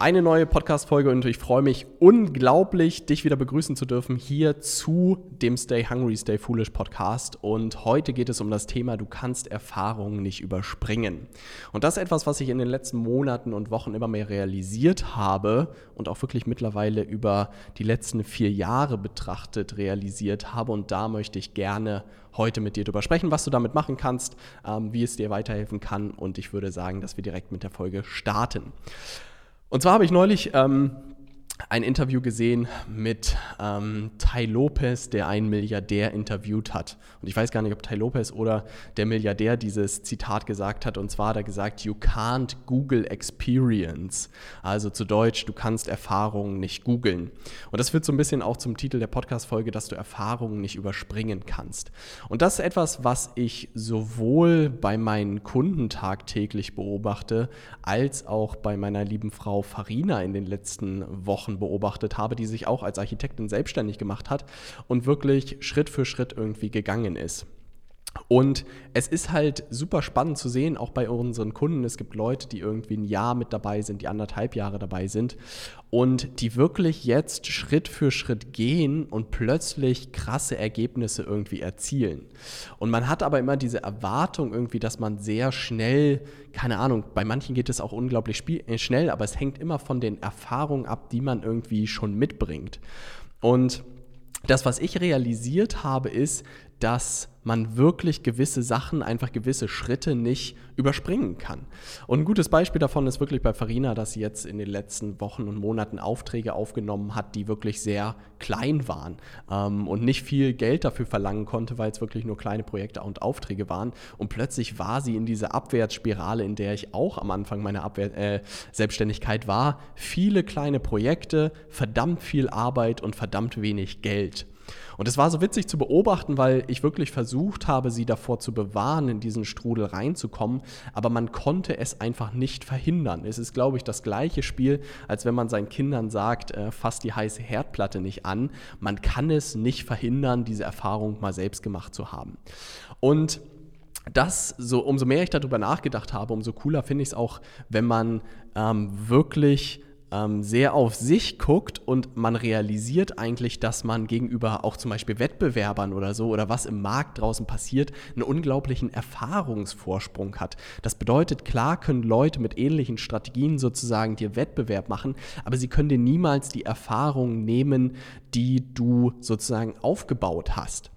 eine neue Podcast-Folge und ich freue mich unglaublich, dich wieder begrüßen zu dürfen hier zu dem Stay Hungry, Stay Foolish Podcast. Und heute geht es um das Thema, du kannst Erfahrungen nicht überspringen. Und das ist etwas, was ich in den letzten Monaten und Wochen immer mehr realisiert habe und auch wirklich mittlerweile über die letzten vier Jahre betrachtet realisiert habe. Und da möchte ich gerne heute mit dir darüber sprechen, was du damit machen kannst, ähm, wie es dir weiterhelfen kann. Und ich würde sagen, dass wir direkt mit der Folge starten. Und zwar habe ich neulich ähm, ein Interview gesehen mit ähm, Tai Lopez, der einen Milliardär interviewt hat. Und ich weiß gar nicht, ob Tai Lopez oder der Milliardär dieses Zitat gesagt hat. Und zwar hat er gesagt, you can't Google Experience. Also zu Deutsch, du kannst Erfahrungen nicht googeln. Und das wird so ein bisschen auch zum Titel der Podcast-Folge, dass du Erfahrungen nicht überspringen kannst. Und das ist etwas, was ich sowohl bei meinen Kunden tagtäglich beobachte, als auch bei meiner lieben Frau Farina in den letzten Wochen Wochen beobachtet habe, die sich auch als Architektin selbstständig gemacht hat und wirklich Schritt für Schritt irgendwie gegangen ist. Und es ist halt super spannend zu sehen, auch bei unseren Kunden. Es gibt Leute, die irgendwie ein Jahr mit dabei sind, die anderthalb Jahre dabei sind und die wirklich jetzt Schritt für Schritt gehen und plötzlich krasse Ergebnisse irgendwie erzielen. Und man hat aber immer diese Erwartung irgendwie, dass man sehr schnell, keine Ahnung, bei manchen geht es auch unglaublich äh, schnell, aber es hängt immer von den Erfahrungen ab, die man irgendwie schon mitbringt. Und das, was ich realisiert habe, ist, dass man wirklich gewisse Sachen, einfach gewisse Schritte nicht überspringen kann. Und ein gutes Beispiel davon ist wirklich bei Farina, dass sie jetzt in den letzten Wochen und Monaten Aufträge aufgenommen hat, die wirklich sehr klein waren ähm, und nicht viel Geld dafür verlangen konnte, weil es wirklich nur kleine Projekte und Aufträge waren. Und plötzlich war sie in dieser Abwärtsspirale, in der ich auch am Anfang meiner Abwehr äh, Selbstständigkeit war. Viele kleine Projekte, verdammt viel Arbeit und verdammt wenig Geld. Und es war so witzig zu beobachten, weil ich wirklich versucht habe, sie davor zu bewahren, in diesen Strudel reinzukommen, aber man konnte es einfach nicht verhindern. Es ist, glaube ich, das gleiche Spiel, als wenn man seinen Kindern sagt, äh, fass die heiße Herdplatte nicht an. Man kann es nicht verhindern, diese Erfahrung mal selbst gemacht zu haben. Und das, so, umso mehr ich darüber nachgedacht habe, umso cooler finde ich es auch, wenn man ähm, wirklich ähm, sehr auf sich guckt und man realisiert eigentlich, dass man gegenüber auch zum Beispiel Wettbewerbern oder so oder was im Markt draußen passiert, einen unglaublichen Erfahrungsvorsprung hat. Das bedeutet, klar können Leute mit ähnlichen Strategien sozusagen dir Wettbewerb machen, aber sie können dir niemals die Erfahrung nehmen, die du sozusagen aufgebaut hast.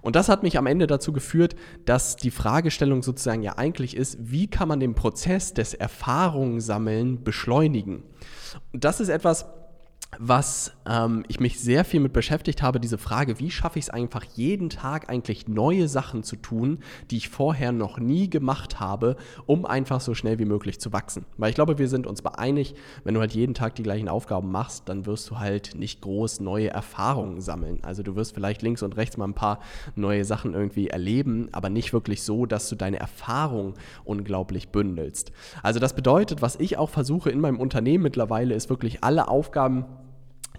Und das hat mich am Ende dazu geführt, dass die Fragestellung sozusagen ja eigentlich ist, wie kann man den Prozess des Erfahrungssammeln beschleunigen? Und das ist etwas, was ähm, ich mich sehr viel mit beschäftigt habe, diese Frage, wie schaffe ich es einfach jeden Tag eigentlich neue Sachen zu tun, die ich vorher noch nie gemacht habe, um einfach so schnell wie möglich zu wachsen. Weil ich glaube, wir sind uns einig, wenn du halt jeden Tag die gleichen Aufgaben machst, dann wirst du halt nicht groß neue Erfahrungen sammeln. Also du wirst vielleicht links und rechts mal ein paar neue Sachen irgendwie erleben, aber nicht wirklich so, dass du deine Erfahrung unglaublich bündelst. Also das bedeutet, was ich auch versuche in meinem Unternehmen mittlerweile, ist wirklich alle Aufgaben,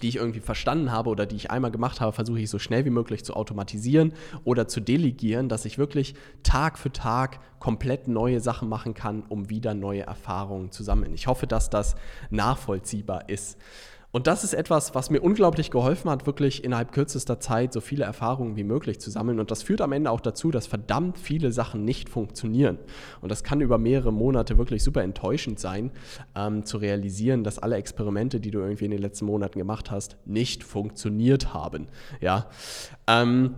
die ich irgendwie verstanden habe oder die ich einmal gemacht habe, versuche ich so schnell wie möglich zu automatisieren oder zu delegieren, dass ich wirklich Tag für Tag komplett neue Sachen machen kann, um wieder neue Erfahrungen zu sammeln. Ich hoffe, dass das nachvollziehbar ist. Und das ist etwas, was mir unglaublich geholfen hat, wirklich innerhalb kürzester Zeit so viele Erfahrungen wie möglich zu sammeln. Und das führt am Ende auch dazu, dass verdammt viele Sachen nicht funktionieren. Und das kann über mehrere Monate wirklich super enttäuschend sein, ähm, zu realisieren, dass alle Experimente, die du irgendwie in den letzten Monaten gemacht hast, nicht funktioniert haben. Ja. Ähm,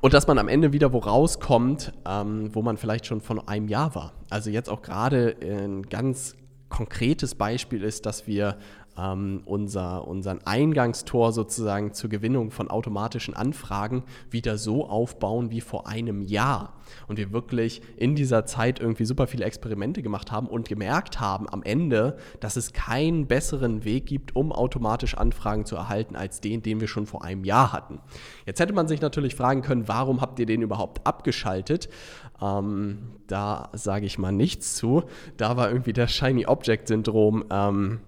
und dass man am Ende wieder wo rauskommt, ähm, wo man vielleicht schon von einem Jahr war. Also jetzt auch gerade ein ganz konkretes Beispiel ist, dass wir ähm, unser, unseren Eingangstor sozusagen zur Gewinnung von automatischen Anfragen wieder so aufbauen wie vor einem Jahr. Und wir wirklich in dieser Zeit irgendwie super viele Experimente gemacht haben und gemerkt haben am Ende, dass es keinen besseren Weg gibt, um automatisch Anfragen zu erhalten, als den, den wir schon vor einem Jahr hatten. Jetzt hätte man sich natürlich fragen können, warum habt ihr den überhaupt abgeschaltet? Ähm, da sage ich mal nichts zu. Da war irgendwie das Shiny Object Syndrom. Ähm,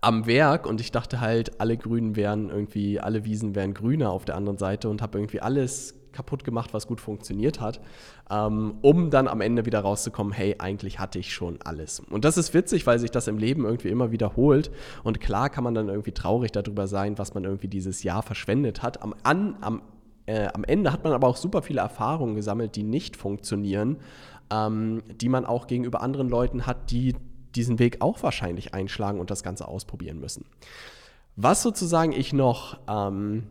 am Werk und ich dachte halt, alle Grünen wären irgendwie, alle Wiesen wären grüner auf der anderen Seite und habe irgendwie alles kaputt gemacht, was gut funktioniert hat, ähm, um dann am Ende wieder rauszukommen, hey, eigentlich hatte ich schon alles. Und das ist witzig, weil sich das im Leben irgendwie immer wiederholt. Und klar kann man dann irgendwie traurig darüber sein, was man irgendwie dieses Jahr verschwendet hat. Am, an, am, äh, am Ende hat man aber auch super viele Erfahrungen gesammelt, die nicht funktionieren, ähm, die man auch gegenüber anderen Leuten hat, die diesen Weg auch wahrscheinlich einschlagen und das Ganze ausprobieren müssen. Was sozusagen ich noch ähm,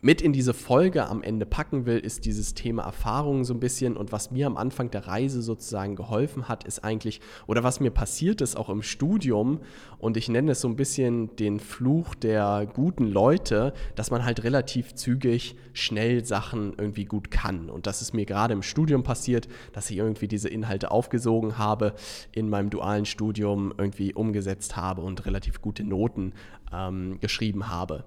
mit in diese Folge am Ende packen will, ist dieses Thema Erfahrungen so ein bisschen. Und was mir am Anfang der Reise sozusagen geholfen hat, ist eigentlich, oder was mir passiert ist auch im Studium, und ich nenne es so ein bisschen den Fluch der guten Leute, dass man halt relativ zügig schnell Sachen irgendwie gut kann. Und das ist mir gerade im Studium passiert, dass ich irgendwie diese Inhalte aufgesogen habe, in meinem dualen Studium irgendwie umgesetzt habe und relativ gute Noten ähm, geschrieben habe.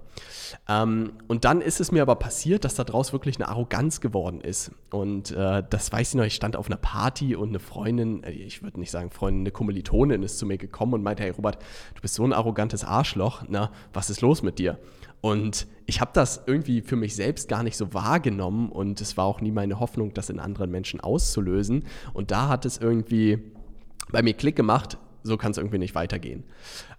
Ähm, und dann ist es mir aber passiert, dass daraus wirklich eine Arroganz geworden ist. Und äh, das weiß ich noch, ich stand auf einer Party und eine Freundin, äh, ich würde nicht sagen Freundin, eine Kommilitonin ist zu mir gekommen und meinte, hey Robert, du bist so ein arrogantes Arschloch, na, was ist los mit dir? Und ich habe das irgendwie für mich selbst gar nicht so wahrgenommen und es war auch nie meine Hoffnung, das in anderen Menschen auszulösen. Und da hat es irgendwie bei mir Klick gemacht, so kann es irgendwie nicht weitergehen.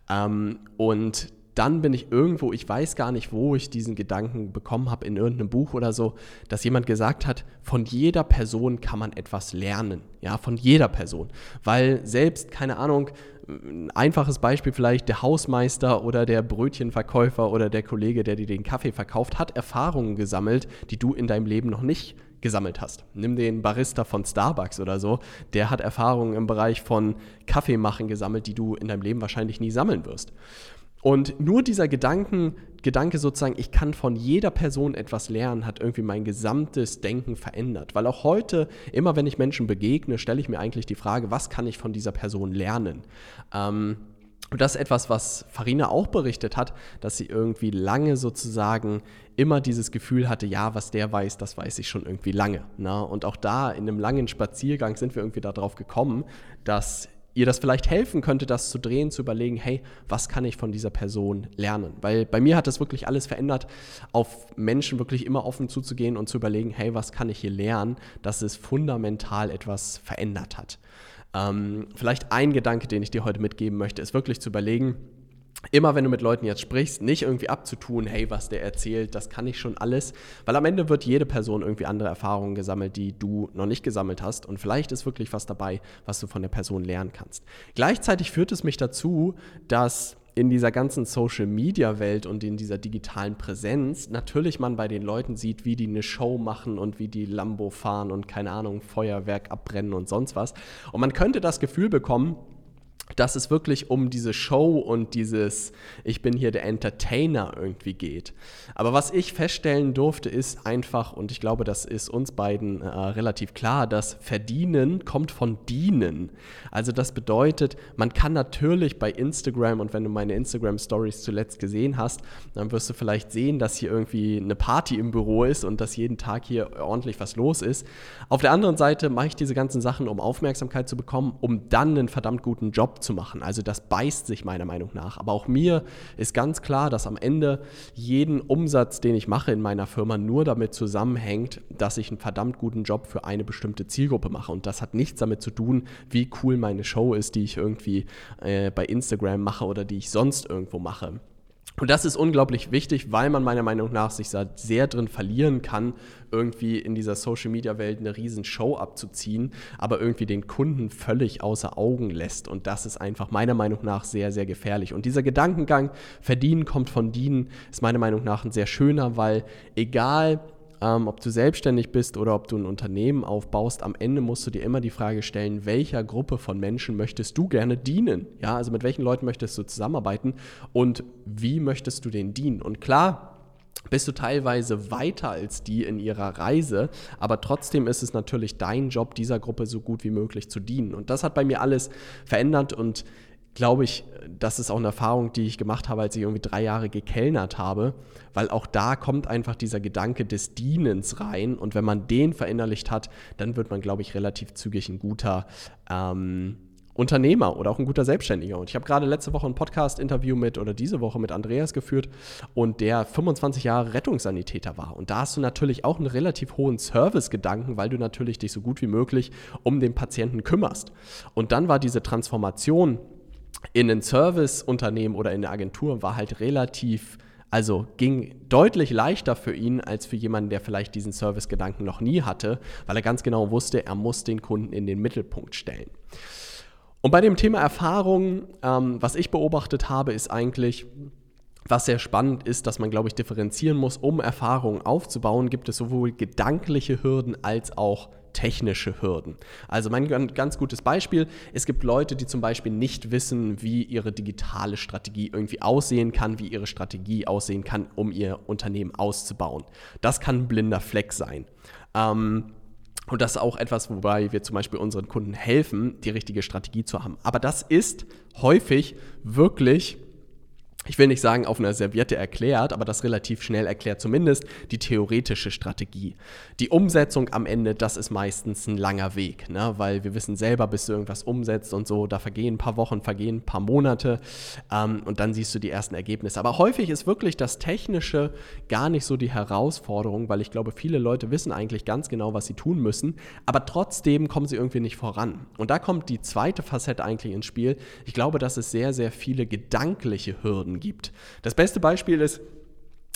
Ähm, und dann bin ich irgendwo, ich weiß gar nicht, wo ich diesen Gedanken bekommen habe, in irgendeinem Buch oder so, dass jemand gesagt hat, von jeder Person kann man etwas lernen. Ja, von jeder Person. Weil selbst, keine Ahnung, ein einfaches Beispiel vielleicht, der Hausmeister oder der Brötchenverkäufer oder der Kollege, der dir den Kaffee verkauft, hat Erfahrungen gesammelt, die du in deinem Leben noch nicht gesammelt hast. Nimm den Barista von Starbucks oder so, der hat Erfahrungen im Bereich von Kaffeemachen gesammelt, die du in deinem Leben wahrscheinlich nie sammeln wirst. Und nur dieser Gedanken, Gedanke sozusagen, ich kann von jeder Person etwas lernen, hat irgendwie mein gesamtes Denken verändert. Weil auch heute, immer wenn ich Menschen begegne, stelle ich mir eigentlich die Frage, was kann ich von dieser Person lernen? Ähm, und das ist etwas, was Farina auch berichtet hat, dass sie irgendwie lange sozusagen immer dieses Gefühl hatte, ja, was der weiß, das weiß ich schon irgendwie lange. Ne? Und auch da in einem langen Spaziergang sind wir irgendwie darauf gekommen, dass ihr das vielleicht helfen könnte, das zu drehen, zu überlegen, hey, was kann ich von dieser Person lernen? Weil bei mir hat das wirklich alles verändert, auf Menschen wirklich immer offen zuzugehen und zu überlegen, hey, was kann ich hier lernen, dass es fundamental etwas verändert hat. Ähm, vielleicht ein Gedanke, den ich dir heute mitgeben möchte, ist wirklich zu überlegen, immer wenn du mit Leuten jetzt sprichst, nicht irgendwie abzutun, hey, was der erzählt, das kann ich schon alles, weil am Ende wird jede Person irgendwie andere Erfahrungen gesammelt, die du noch nicht gesammelt hast und vielleicht ist wirklich was dabei, was du von der Person lernen kannst. Gleichzeitig führt es mich dazu, dass in dieser ganzen Social-Media-Welt und in dieser digitalen Präsenz natürlich man bei den Leuten sieht, wie die eine Show machen und wie die Lambo fahren und keine Ahnung, Feuerwerk abbrennen und sonst was. Und man könnte das Gefühl bekommen, dass es wirklich um diese Show und dieses Ich bin hier der Entertainer irgendwie geht. Aber was ich feststellen durfte, ist einfach, und ich glaube, das ist uns beiden äh, relativ klar, dass Verdienen kommt von Dienen. Also das bedeutet, man kann natürlich bei Instagram, und wenn du meine Instagram-Stories zuletzt gesehen hast, dann wirst du vielleicht sehen, dass hier irgendwie eine Party im Büro ist und dass jeden Tag hier ordentlich was los ist. Auf der anderen Seite mache ich diese ganzen Sachen, um Aufmerksamkeit zu bekommen, um dann einen verdammt guten Job zu. Also das beißt sich meiner Meinung nach. Aber auch mir ist ganz klar, dass am Ende jeden Umsatz, den ich mache in meiner Firma, nur damit zusammenhängt, dass ich einen verdammt guten Job für eine bestimmte Zielgruppe mache. Und das hat nichts damit zu tun, wie cool meine Show ist, die ich irgendwie äh, bei Instagram mache oder die ich sonst irgendwo mache. Und das ist unglaublich wichtig, weil man meiner Meinung nach sich sehr drin verlieren kann, irgendwie in dieser Social-Media-Welt eine riesen Show abzuziehen, aber irgendwie den Kunden völlig außer Augen lässt. Und das ist einfach meiner Meinung nach sehr, sehr gefährlich. Und dieser Gedankengang, verdienen kommt von dienen, ist meiner Meinung nach ein sehr schöner, weil egal, ähm, ob du selbstständig bist oder ob du ein Unternehmen aufbaust, am Ende musst du dir immer die Frage stellen, welcher Gruppe von Menschen möchtest du gerne dienen? Ja, also mit welchen Leuten möchtest du zusammenarbeiten und wie möchtest du denen dienen? Und klar, bist du teilweise weiter als die in ihrer Reise, aber trotzdem ist es natürlich dein Job, dieser Gruppe so gut wie möglich zu dienen. Und das hat bei mir alles verändert und glaube ich, das ist auch eine Erfahrung, die ich gemacht habe, als ich irgendwie drei Jahre gekellnert habe, weil auch da kommt einfach dieser Gedanke des Dienens rein und wenn man den verinnerlicht hat, dann wird man, glaube ich, relativ zügig ein guter ähm, Unternehmer oder auch ein guter Selbstständiger. Und ich habe gerade letzte Woche ein Podcast-Interview mit oder diese Woche mit Andreas geführt und der 25 Jahre Rettungssanitäter war. Und da hast du natürlich auch einen relativ hohen Service-Gedanken, weil du natürlich dich so gut wie möglich um den Patienten kümmerst. Und dann war diese Transformation in ein Serviceunternehmen oder in eine Agentur war halt relativ also ging deutlich leichter für ihn als für jemanden, der vielleicht diesen Service-Gedanken noch nie hatte, weil er ganz genau wusste, er muss den Kunden in den Mittelpunkt stellen. Und bei dem Thema Erfahrung, ähm, was ich beobachtet habe, ist eigentlich, was sehr spannend ist, dass man, glaube ich, differenzieren muss, um Erfahrungen aufzubauen, gibt es sowohl gedankliche Hürden als auch technische Hürden. Also mein ganz gutes Beispiel, es gibt Leute, die zum Beispiel nicht wissen, wie ihre digitale Strategie irgendwie aussehen kann, wie ihre Strategie aussehen kann, um ihr Unternehmen auszubauen. Das kann ein blinder Fleck sein. Ähm, und das ist auch etwas, wobei wir zum Beispiel unseren Kunden helfen, die richtige Strategie zu haben. Aber das ist häufig wirklich ich will nicht sagen auf einer Serviette erklärt, aber das relativ schnell erklärt zumindest die theoretische Strategie. Die Umsetzung am Ende, das ist meistens ein langer Weg, ne? weil wir wissen selber, bis du irgendwas umsetzt und so, da vergehen ein paar Wochen, vergehen ein paar Monate ähm, und dann siehst du die ersten Ergebnisse. Aber häufig ist wirklich das Technische gar nicht so die Herausforderung, weil ich glaube, viele Leute wissen eigentlich ganz genau, was sie tun müssen, aber trotzdem kommen sie irgendwie nicht voran. Und da kommt die zweite Facette eigentlich ins Spiel. Ich glaube, dass es sehr, sehr viele gedankliche Hürden Methoden gibt. Das beste Beispiel ist,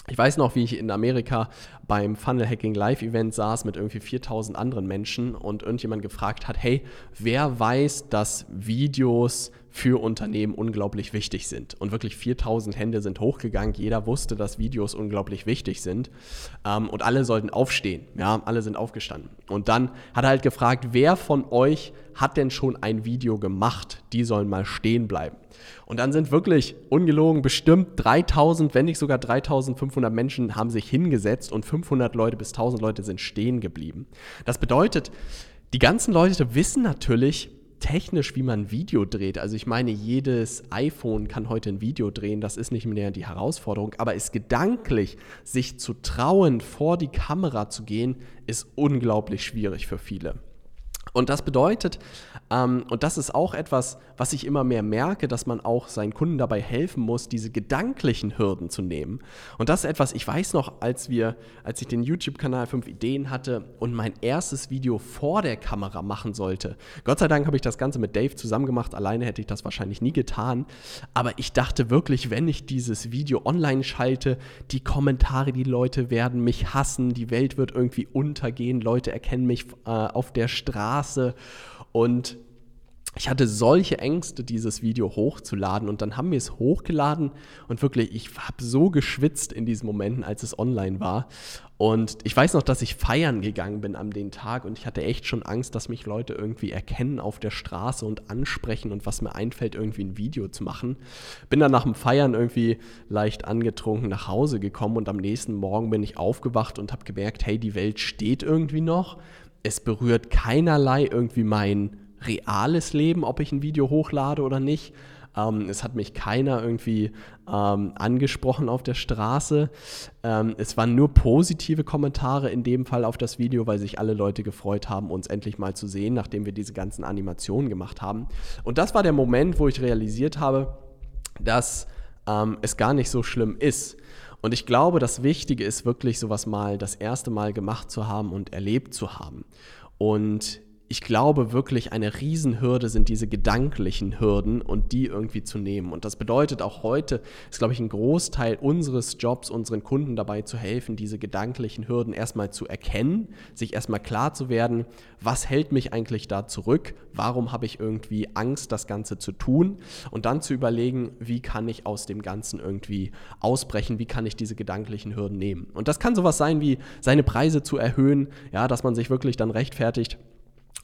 ich weiß noch, wie ich in Amerika beim Funnel Hacking Live Event saß mit irgendwie 4000 anderen Menschen und irgendjemand gefragt hat, hey, wer weiß, dass Videos für Unternehmen unglaublich wichtig sind. Und wirklich 4000 Hände sind hochgegangen. Jeder wusste, dass Videos unglaublich wichtig sind. Ähm, und alle sollten aufstehen. Ja, alle sind aufgestanden. Und dann hat er halt gefragt, wer von euch hat denn schon ein Video gemacht? Die sollen mal stehen bleiben. Und dann sind wirklich ungelogen bestimmt 3000, wenn nicht sogar 3500 Menschen haben sich hingesetzt und 500 Leute bis 1000 Leute sind stehen geblieben. Das bedeutet, die ganzen Leute wissen natürlich, technisch, wie man Video dreht. Also ich meine, jedes iPhone kann heute ein Video drehen, das ist nicht mehr die Herausforderung, aber es gedanklich, sich zu trauen, vor die Kamera zu gehen, ist unglaublich schwierig für viele. Und das bedeutet, ähm, und das ist auch etwas, was ich immer mehr merke, dass man auch seinen Kunden dabei helfen muss, diese gedanklichen Hürden zu nehmen. Und das ist etwas, ich weiß noch, als wir, als ich den YouTube-Kanal 5 Ideen hatte und mein erstes Video vor der Kamera machen sollte. Gott sei Dank habe ich das Ganze mit Dave zusammen gemacht, alleine hätte ich das wahrscheinlich nie getan. Aber ich dachte wirklich, wenn ich dieses Video online schalte, die Kommentare, die Leute werden mich hassen, die Welt wird irgendwie untergehen, Leute erkennen mich äh, auf der Straße und ich hatte solche Ängste, dieses Video hochzuladen und dann haben wir es hochgeladen und wirklich, ich habe so geschwitzt in diesen Momenten, als es online war. Und ich weiß noch, dass ich feiern gegangen bin an den Tag und ich hatte echt schon Angst, dass mich Leute irgendwie erkennen auf der Straße und ansprechen und was mir einfällt, irgendwie ein Video zu machen. Bin dann nach dem Feiern irgendwie leicht angetrunken nach Hause gekommen und am nächsten Morgen bin ich aufgewacht und habe gemerkt, hey, die Welt steht irgendwie noch. Es berührt keinerlei irgendwie mein reales Leben, ob ich ein Video hochlade oder nicht. Ähm, es hat mich keiner irgendwie ähm, angesprochen auf der Straße. Ähm, es waren nur positive Kommentare in dem Fall auf das Video, weil sich alle Leute gefreut haben, uns endlich mal zu sehen, nachdem wir diese ganzen Animationen gemacht haben. Und das war der Moment, wo ich realisiert habe, dass ähm, es gar nicht so schlimm ist. Und ich glaube, das Wichtige ist wirklich, sowas mal das erste Mal gemacht zu haben und erlebt zu haben. Und ich glaube wirklich, eine Riesenhürde sind diese gedanklichen Hürden und die irgendwie zu nehmen. Und das bedeutet auch heute, ist, glaube ich, ein Großteil unseres Jobs, unseren Kunden dabei zu helfen, diese gedanklichen Hürden erstmal zu erkennen, sich erstmal klar zu werden, was hält mich eigentlich da zurück, warum habe ich irgendwie Angst, das Ganze zu tun und dann zu überlegen, wie kann ich aus dem Ganzen irgendwie ausbrechen, wie kann ich diese gedanklichen Hürden nehmen. Und das kann sowas sein wie seine Preise zu erhöhen, ja, dass man sich wirklich dann rechtfertigt,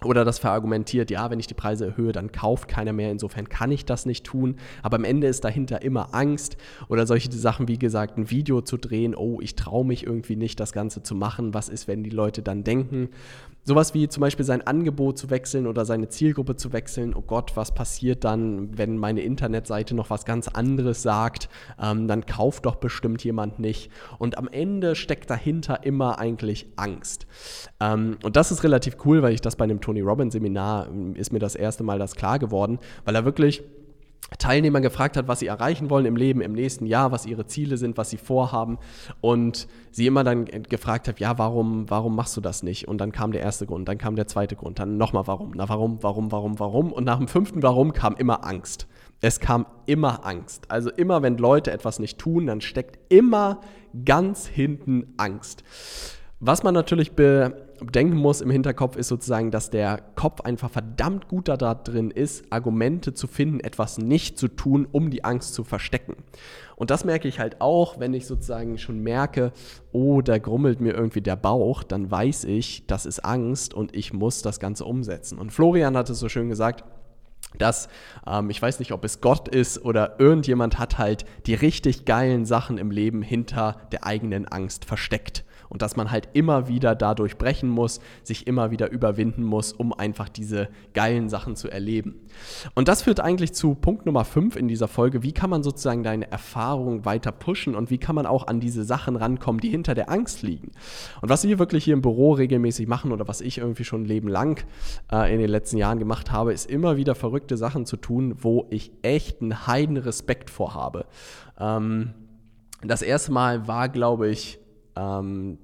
oder das verargumentiert, ja, wenn ich die Preise erhöhe, dann kauft keiner mehr, insofern kann ich das nicht tun. Aber am Ende ist dahinter immer Angst oder solche Sachen, wie gesagt, ein Video zu drehen, oh, ich traue mich irgendwie nicht, das Ganze zu machen, was ist, wenn die Leute dann denken. Sowas wie zum Beispiel sein Angebot zu wechseln oder seine Zielgruppe zu wechseln. Oh Gott, was passiert dann, wenn meine Internetseite noch was ganz anderes sagt? Ähm, dann kauft doch bestimmt jemand nicht. Und am Ende steckt dahinter immer eigentlich Angst. Ähm, und das ist relativ cool, weil ich das bei einem Tony Robbins Seminar ähm, ist mir das erste Mal das klar geworden, weil er wirklich Teilnehmer gefragt hat, was sie erreichen wollen im Leben im nächsten Jahr, was ihre Ziele sind, was sie vorhaben und sie immer dann gefragt hat, ja, warum, warum machst du das nicht? Und dann kam der erste Grund, dann kam der zweite Grund, dann nochmal warum, na warum, warum, warum, warum und nach dem fünften Warum kam immer Angst. Es kam immer Angst. Also immer, wenn Leute etwas nicht tun, dann steckt immer ganz hinten Angst. Was man natürlich bedenken muss im Hinterkopf ist sozusagen, dass der Kopf einfach verdammt gut da drin ist, Argumente zu finden, etwas nicht zu tun, um die Angst zu verstecken. Und das merke ich halt auch, wenn ich sozusagen schon merke, oh, da grummelt mir irgendwie der Bauch, dann weiß ich, das ist Angst und ich muss das Ganze umsetzen. Und Florian hat es so schön gesagt, dass ähm, ich weiß nicht, ob es Gott ist oder irgendjemand hat halt die richtig geilen Sachen im Leben hinter der eigenen Angst versteckt und dass man halt immer wieder dadurch brechen muss, sich immer wieder überwinden muss, um einfach diese geilen Sachen zu erleben. Und das führt eigentlich zu Punkt Nummer 5 in dieser Folge. Wie kann man sozusagen deine Erfahrung weiter pushen und wie kann man auch an diese Sachen rankommen, die hinter der Angst liegen? Und was wir wirklich hier im Büro regelmäßig machen oder was ich irgendwie schon ein Leben lang äh, in den letzten Jahren gemacht habe, ist immer wieder verrückte Sachen zu tun, wo ich echt einen heiden Respekt vorhabe. Ähm, das erste Mal war, glaube ich, ähm,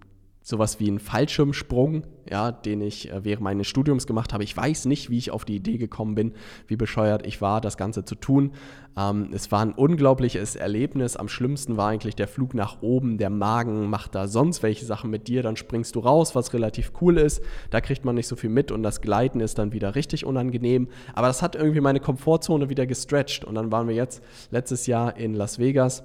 sowas wie ein Fallschirmsprung, ja, den ich äh, während meines Studiums gemacht habe. Ich weiß nicht, wie ich auf die Idee gekommen bin, wie bescheuert ich war, das Ganze zu tun. Ähm, es war ein unglaubliches Erlebnis. Am schlimmsten war eigentlich der Flug nach oben. Der Magen macht da sonst welche Sachen mit dir. Dann springst du raus, was relativ cool ist. Da kriegt man nicht so viel mit und das Gleiten ist dann wieder richtig unangenehm. Aber das hat irgendwie meine Komfortzone wieder gestretched. Und dann waren wir jetzt letztes Jahr in Las Vegas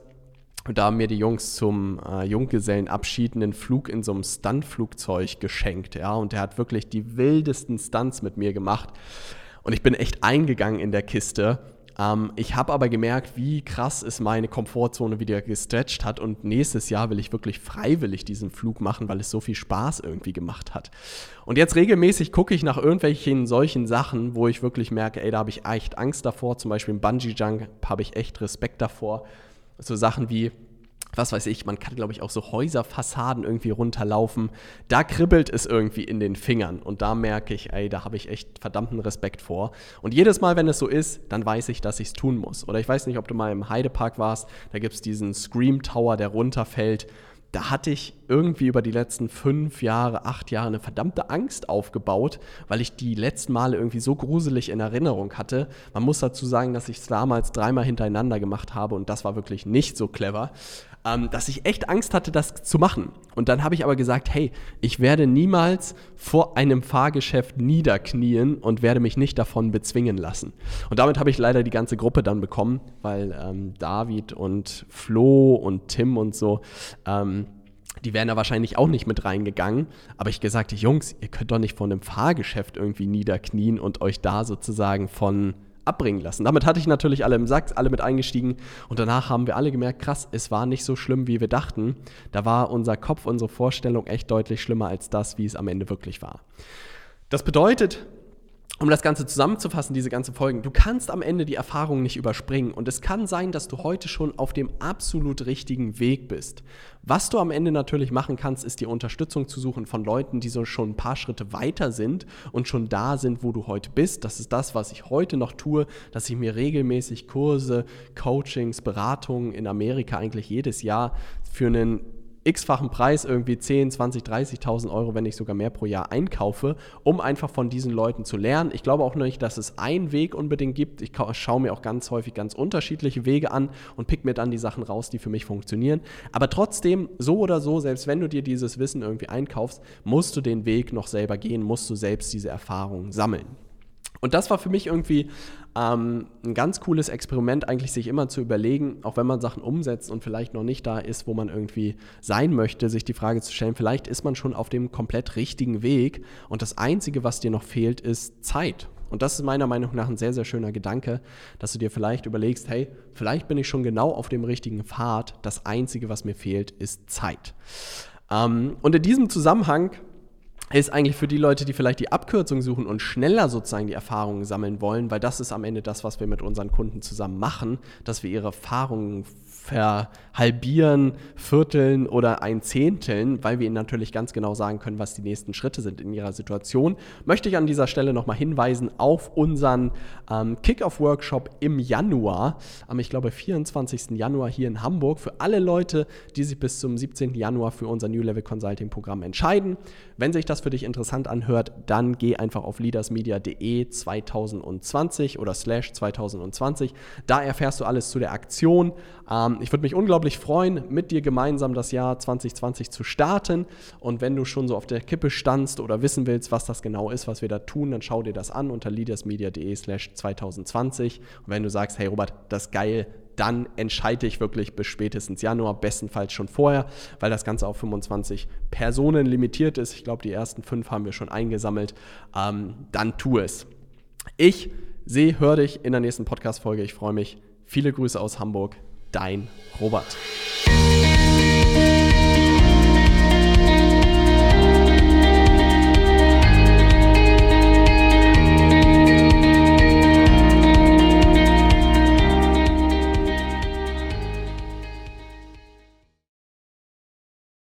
und da haben mir die Jungs zum äh, Junggesellenabschied einen Flug in so einem Stuntflugzeug geschenkt. Ja, und der hat wirklich die wildesten Stunts mit mir gemacht. Und ich bin echt eingegangen in der Kiste. Ähm, ich habe aber gemerkt, wie krass es meine Komfortzone wieder gestretcht hat. Und nächstes Jahr will ich wirklich freiwillig diesen Flug machen, weil es so viel Spaß irgendwie gemacht hat. Und jetzt regelmäßig gucke ich nach irgendwelchen solchen Sachen, wo ich wirklich merke, ey, da habe ich echt Angst davor. Zum Beispiel im Bungee-Jump habe ich echt Respekt davor so Sachen wie, was weiß ich, man kann, glaube ich, auch so Häuserfassaden irgendwie runterlaufen. Da kribbelt es irgendwie in den Fingern und da merke ich, ey, da habe ich echt verdammten Respekt vor. Und jedes Mal, wenn es so ist, dann weiß ich, dass ich es tun muss. Oder ich weiß nicht, ob du mal im Heidepark warst, da gibt es diesen Scream Tower, der runterfällt da hatte ich irgendwie über die letzten fünf Jahre, acht Jahre eine verdammte Angst aufgebaut, weil ich die letzten Male irgendwie so gruselig in Erinnerung hatte. Man muss dazu sagen, dass ich es damals dreimal hintereinander gemacht habe und das war wirklich nicht so clever ähm, dass ich echt Angst hatte, das zu machen. Und dann habe ich aber gesagt, hey, ich werde niemals vor einem Fahrgeschäft niederknien und werde mich nicht davon bezwingen lassen. Und damit habe ich leider die ganze Gruppe dann bekommen, weil ähm, David und Flo und Tim und so, ähm, die wären da wahrscheinlich auch nicht mit reingegangen. Aber ich gesagt, Jungs, ihr könnt doch nicht vor einem Fahrgeschäft irgendwie niederknien und euch da sozusagen von abbringen lassen. Damit hatte ich natürlich alle im Sack, alle mit eingestiegen und danach haben wir alle gemerkt, krass, es war nicht so schlimm, wie wir dachten. Da war unser Kopf, unsere Vorstellung echt deutlich schlimmer als das, wie es am Ende wirklich war. Das bedeutet, um das Ganze zusammenzufassen, diese ganze Folgen, du kannst am Ende die Erfahrung nicht überspringen und es kann sein, dass du heute schon auf dem absolut richtigen Weg bist. Was du am Ende natürlich machen kannst, ist die Unterstützung zu suchen von Leuten, die so schon ein paar Schritte weiter sind und schon da sind, wo du heute bist. Das ist das, was ich heute noch tue, dass ich mir regelmäßig Kurse, Coachings, Beratungen in Amerika eigentlich jedes Jahr für einen x-fachen Preis, irgendwie 10, 20, 30.000 Euro, wenn nicht sogar mehr pro Jahr einkaufe, um einfach von diesen Leuten zu lernen. Ich glaube auch nicht, dass es einen Weg unbedingt gibt. Ich schaue mir auch ganz häufig ganz unterschiedliche Wege an und pick mir dann die Sachen raus, die für mich funktionieren. Aber trotzdem, so oder so, selbst wenn du dir dieses Wissen irgendwie einkaufst, musst du den Weg noch selber gehen, musst du selbst diese Erfahrungen sammeln. Und das war für mich irgendwie ähm, ein ganz cooles Experiment, eigentlich sich immer zu überlegen, auch wenn man Sachen umsetzt und vielleicht noch nicht da ist, wo man irgendwie sein möchte, sich die Frage zu stellen, vielleicht ist man schon auf dem komplett richtigen Weg und das Einzige, was dir noch fehlt, ist Zeit. Und das ist meiner Meinung nach ein sehr, sehr schöner Gedanke, dass du dir vielleicht überlegst, hey, vielleicht bin ich schon genau auf dem richtigen Pfad. Das Einzige, was mir fehlt, ist Zeit. Ähm, und in diesem Zusammenhang ist eigentlich für die Leute, die vielleicht die Abkürzung suchen und schneller sozusagen die Erfahrungen sammeln wollen, weil das ist am Ende das, was wir mit unseren Kunden zusammen machen, dass wir ihre Erfahrungen verhalbieren, vierteln oder ein Zehnteln, weil wir ihnen natürlich ganz genau sagen können, was die nächsten Schritte sind in ihrer Situation, möchte ich an dieser Stelle nochmal hinweisen auf unseren ähm, Kick-Off-Workshop im Januar, am, ich glaube, 24. Januar hier in Hamburg, für alle Leute, die sich bis zum 17. Januar für unser New Level Consulting Programm entscheiden. Wenn sich das für dich interessant anhört, dann geh einfach auf leadersmedia.de 2020 oder slash 2020. Da erfährst du alles zu der Aktion. Ähm, ich würde mich unglaublich freuen, mit dir gemeinsam das Jahr 2020 zu starten. Und wenn du schon so auf der Kippe standst oder wissen willst, was das genau ist, was wir da tun, dann schau dir das an unter leadersmedia.de slash 2020. Und wenn du sagst, hey Robert, das ist geil, dann entscheide ich wirklich bis spätestens Januar, bestenfalls schon vorher, weil das Ganze auf 25 Personen limitiert ist. Ich glaube, die ersten fünf haben wir schon eingesammelt. Ähm, dann tu es. Ich sehe, höre dich in der nächsten Podcast-Folge. Ich freue mich. Viele Grüße aus Hamburg dein Robert.